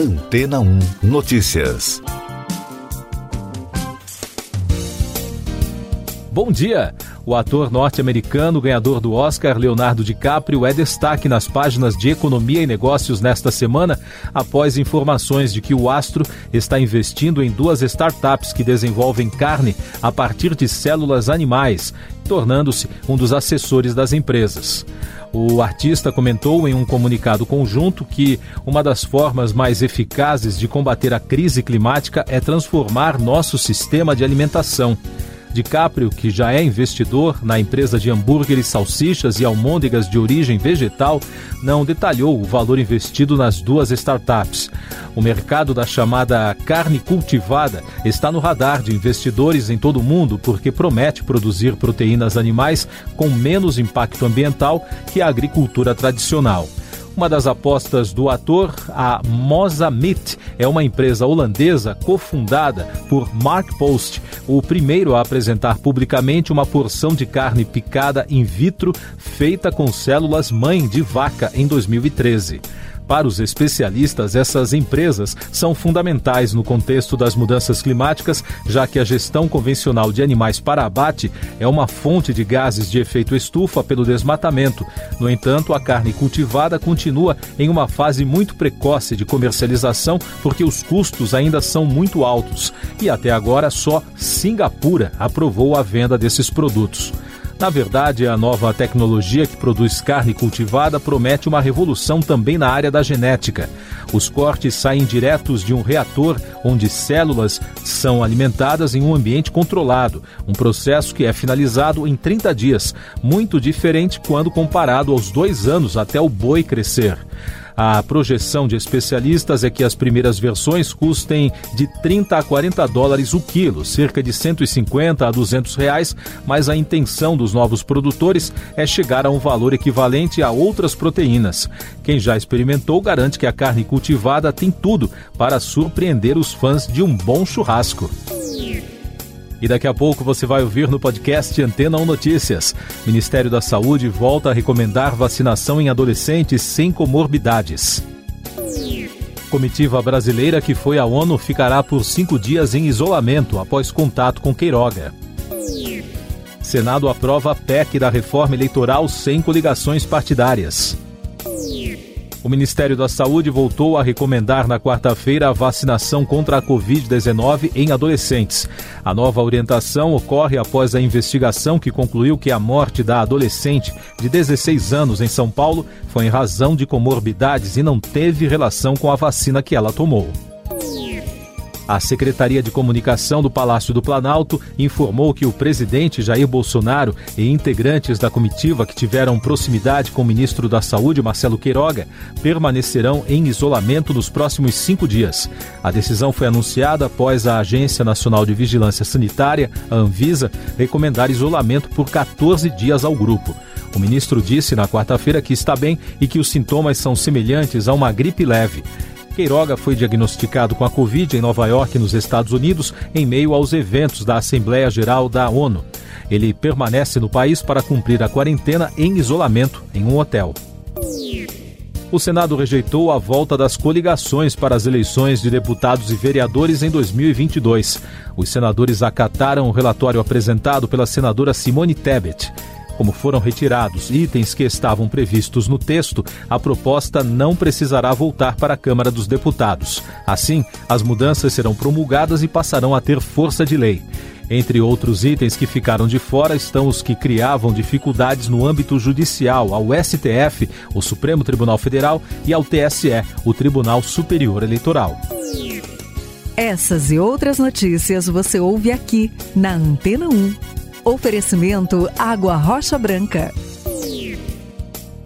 Antena 1 Notícias. Bom dia! O ator norte-americano ganhador do Oscar, Leonardo DiCaprio, é destaque nas páginas de Economia e Negócios nesta semana, após informações de que o astro está investindo em duas startups que desenvolvem carne a partir de células animais, tornando-se um dos assessores das empresas. O artista comentou em um comunicado conjunto que uma das formas mais eficazes de combater a crise climática é transformar nosso sistema de alimentação. DiCaprio, que já é investidor na empresa de hambúrgueres, salsichas e almôndegas de origem vegetal, não detalhou o valor investido nas duas startups. O mercado da chamada carne cultivada está no radar de investidores em todo o mundo porque promete produzir proteínas animais com menos impacto ambiental que a agricultura tradicional. Uma das apostas do ator, a Moza Meat, é uma empresa holandesa cofundada por Mark Post, o primeiro a apresentar publicamente uma porção de carne picada in vitro feita com células mãe de vaca em 2013. Para os especialistas, essas empresas são fundamentais no contexto das mudanças climáticas, já que a gestão convencional de animais para abate é uma fonte de gases de efeito estufa pelo desmatamento. No entanto, a carne cultivada continua em uma fase muito precoce de comercialização porque os custos ainda são muito altos. E até agora, só Singapura aprovou a venda desses produtos. Na verdade, a nova tecnologia que produz carne cultivada promete uma revolução também na área da genética. Os cortes saem diretos de um reator onde células são alimentadas em um ambiente controlado, um processo que é finalizado em 30 dias, muito diferente quando comparado aos dois anos até o boi crescer. A projeção de especialistas é que as primeiras versões custem de 30 a 40 dólares o quilo, cerca de 150 a 200 reais, mas a intenção dos novos produtores é chegar a um valor equivalente a outras proteínas. Quem já experimentou garante que a carne cultivada tem tudo para surpreender os fãs de um bom churrasco. E daqui a pouco você vai ouvir no podcast Antena 1 Notícias. Ministério da Saúde volta a recomendar vacinação em adolescentes sem comorbidades. Comitiva brasileira que foi à ONU ficará por cinco dias em isolamento após contato com Queiroga. Senado aprova a PEC da reforma eleitoral sem coligações partidárias. O Ministério da Saúde voltou a recomendar na quarta-feira a vacinação contra a Covid-19 em adolescentes. A nova orientação ocorre após a investigação que concluiu que a morte da adolescente de 16 anos em São Paulo foi em razão de comorbidades e não teve relação com a vacina que ela tomou. A Secretaria de Comunicação do Palácio do Planalto informou que o presidente Jair Bolsonaro e integrantes da comitiva que tiveram proximidade com o ministro da Saúde, Marcelo Queiroga, permanecerão em isolamento nos próximos cinco dias. A decisão foi anunciada após a Agência Nacional de Vigilância Sanitária, a Anvisa, recomendar isolamento por 14 dias ao grupo. O ministro disse na quarta-feira que está bem e que os sintomas são semelhantes a uma gripe leve. Queiroga foi diagnosticado com a Covid em Nova York, nos Estados Unidos, em meio aos eventos da Assembleia Geral da ONU. Ele permanece no país para cumprir a quarentena em isolamento em um hotel. O Senado rejeitou a volta das coligações para as eleições de deputados e vereadores em 2022. Os senadores acataram o relatório apresentado pela senadora Simone Tebet. Como foram retirados itens que estavam previstos no texto, a proposta não precisará voltar para a Câmara dos Deputados. Assim, as mudanças serão promulgadas e passarão a ter força de lei. Entre outros itens que ficaram de fora estão os que criavam dificuldades no âmbito judicial ao STF, o Supremo Tribunal Federal, e ao TSE, o Tribunal Superior Eleitoral. Essas e outras notícias você ouve aqui na Antena 1. Oferecimento Água Rocha Branca.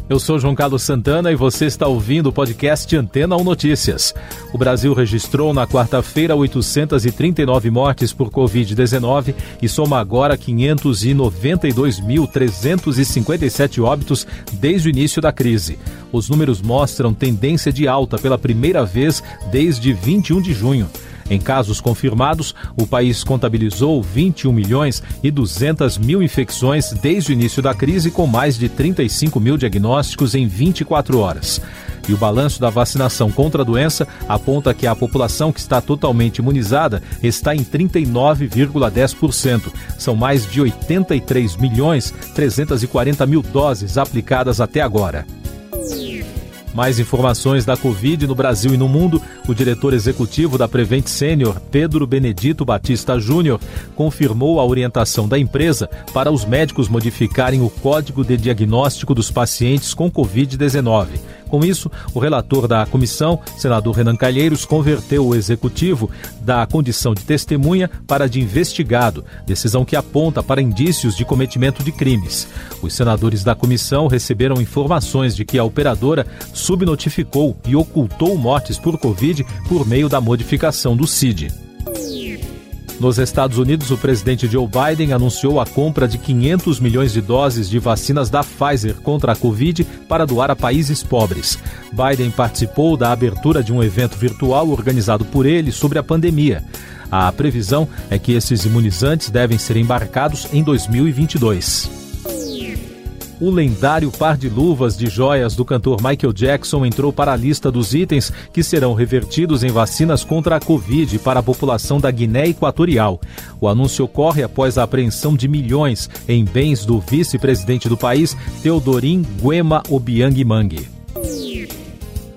Eu sou João Carlos Santana e você está ouvindo o podcast Antena 1 Notícias. O Brasil registrou na quarta-feira 839 mortes por Covid-19 e soma agora 592.357 óbitos desde o início da crise. Os números mostram tendência de alta pela primeira vez desde 21 de junho. Em casos confirmados, o país contabilizou 21 milhões e 200 mil infecções desde o início da crise, com mais de 35 mil diagnósticos em 24 horas. e o balanço da vacinação contra a doença aponta que a população que está totalmente imunizada está em 39,10%. São mais de 83 milhões 340 mil doses aplicadas até agora. Mais informações da Covid no Brasil e no mundo, o diretor executivo da Prevent Senior, Pedro Benedito Batista Júnior, confirmou a orientação da empresa para os médicos modificarem o código de diagnóstico dos pacientes com Covid-19. Com isso, o relator da comissão, senador Renan Calheiros, converteu o executivo da condição de testemunha para de investigado, decisão que aponta para indícios de cometimento de crimes. Os senadores da comissão receberam informações de que a operadora subnotificou e ocultou mortes por Covid por meio da modificação do CID. Nos Estados Unidos, o presidente Joe Biden anunciou a compra de 500 milhões de doses de vacinas da Pfizer contra a Covid para doar a países pobres. Biden participou da abertura de um evento virtual organizado por ele sobre a pandemia. A previsão é que esses imunizantes devem ser embarcados em 2022 o lendário par de luvas de joias do cantor Michael Jackson entrou para a lista dos itens que serão revertidos em vacinas contra a Covid para a população da Guiné Equatorial. O anúncio ocorre após a apreensão de milhões em bens do vice-presidente do país, Teodorin Guema Obiang Mangue.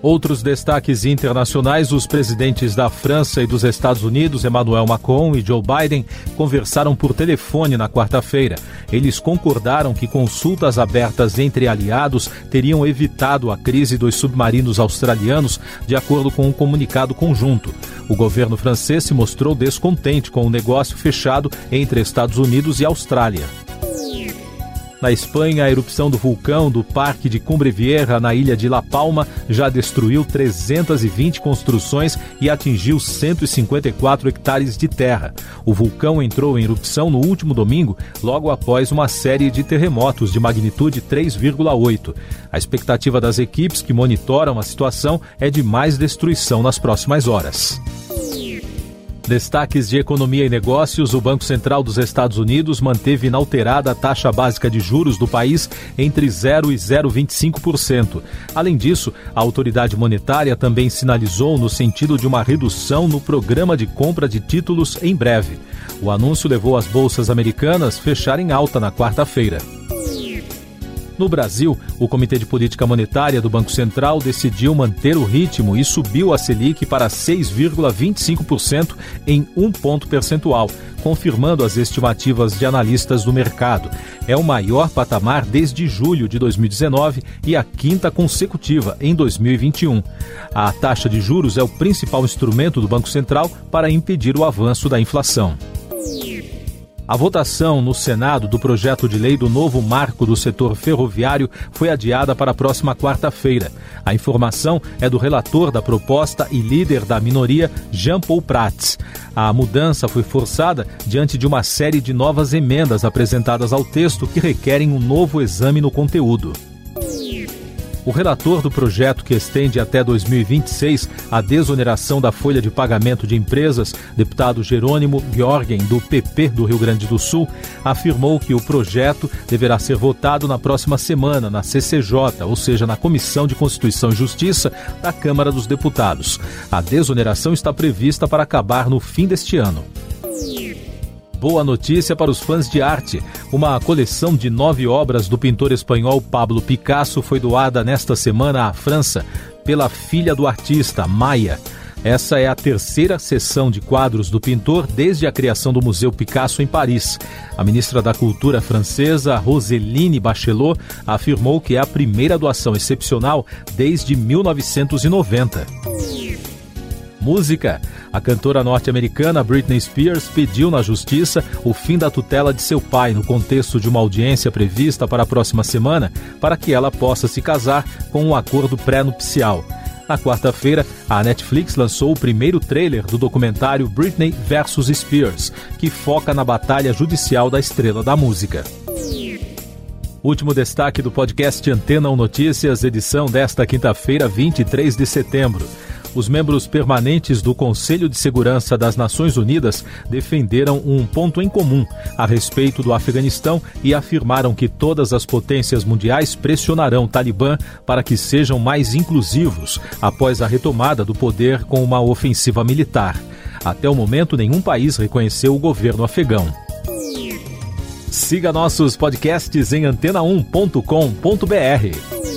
Outros destaques internacionais: os presidentes da França e dos Estados Unidos, Emmanuel Macron e Joe Biden, conversaram por telefone na quarta-feira. Eles concordaram que consultas abertas entre aliados teriam evitado a crise dos submarinos australianos, de acordo com um comunicado conjunto. O governo francês se mostrou descontente com o negócio fechado entre Estados Unidos e Austrália. Na Espanha, a erupção do vulcão do Parque de Cumbre Vieja, na ilha de La Palma, já destruiu 320 construções e atingiu 154 hectares de terra. O vulcão entrou em erupção no último domingo, logo após uma série de terremotos de magnitude 3,8. A expectativa das equipes que monitoram a situação é de mais destruição nas próximas horas. Destaques de economia e negócios: o Banco Central dos Estados Unidos manteve inalterada a taxa básica de juros do país entre 0 e 0,25%. Além disso, a autoridade monetária também sinalizou no sentido de uma redução no programa de compra de títulos em breve. O anúncio levou as bolsas americanas fecharem alta na quarta-feira. No Brasil, o Comitê de Política Monetária do Banco Central decidiu manter o ritmo e subiu a Selic para 6,25% em um ponto percentual, confirmando as estimativas de analistas do mercado. É o maior patamar desde julho de 2019 e a quinta consecutiva em 2021. A taxa de juros é o principal instrumento do Banco Central para impedir o avanço da inflação. A votação no Senado do projeto de lei do novo marco do setor ferroviário foi adiada para a próxima quarta-feira. A informação é do relator da proposta e líder da minoria, Jean Paul Prats. A mudança foi forçada diante de uma série de novas emendas apresentadas ao texto que requerem um novo exame no conteúdo. O relator do projeto que estende até 2026 a desoneração da folha de pagamento de empresas, deputado Jerônimo Georgen, do PP do Rio Grande do Sul, afirmou que o projeto deverá ser votado na próxima semana na CCJ, ou seja, na Comissão de Constituição e Justiça da Câmara dos Deputados. A desoneração está prevista para acabar no fim deste ano. Boa notícia para os fãs de arte. Uma coleção de nove obras do pintor espanhol Pablo Picasso foi doada nesta semana à França pela filha do artista, Maia. Essa é a terceira sessão de quadros do pintor desde a criação do Museu Picasso em Paris. A ministra da Cultura francesa, Roseline Bachelot, afirmou que é a primeira doação excepcional desde 1990. Música. A cantora norte-americana Britney Spears pediu na justiça o fim da tutela de seu pai no contexto de uma audiência prevista para a próxima semana para que ela possa se casar com um acordo pré-nupcial. Na quarta-feira, a Netflix lançou o primeiro trailer do documentário Britney vs Spears, que foca na batalha judicial da estrela da música. Último destaque do podcast Antena 1 Notícias, edição desta quinta-feira, 23 de setembro. Os membros permanentes do Conselho de Segurança das Nações Unidas defenderam um ponto em comum a respeito do Afeganistão e afirmaram que todas as potências mundiais pressionarão o Talibã para que sejam mais inclusivos após a retomada do poder com uma ofensiva militar. Até o momento, nenhum país reconheceu o governo afegão. Siga nossos podcasts em antena1.com.br.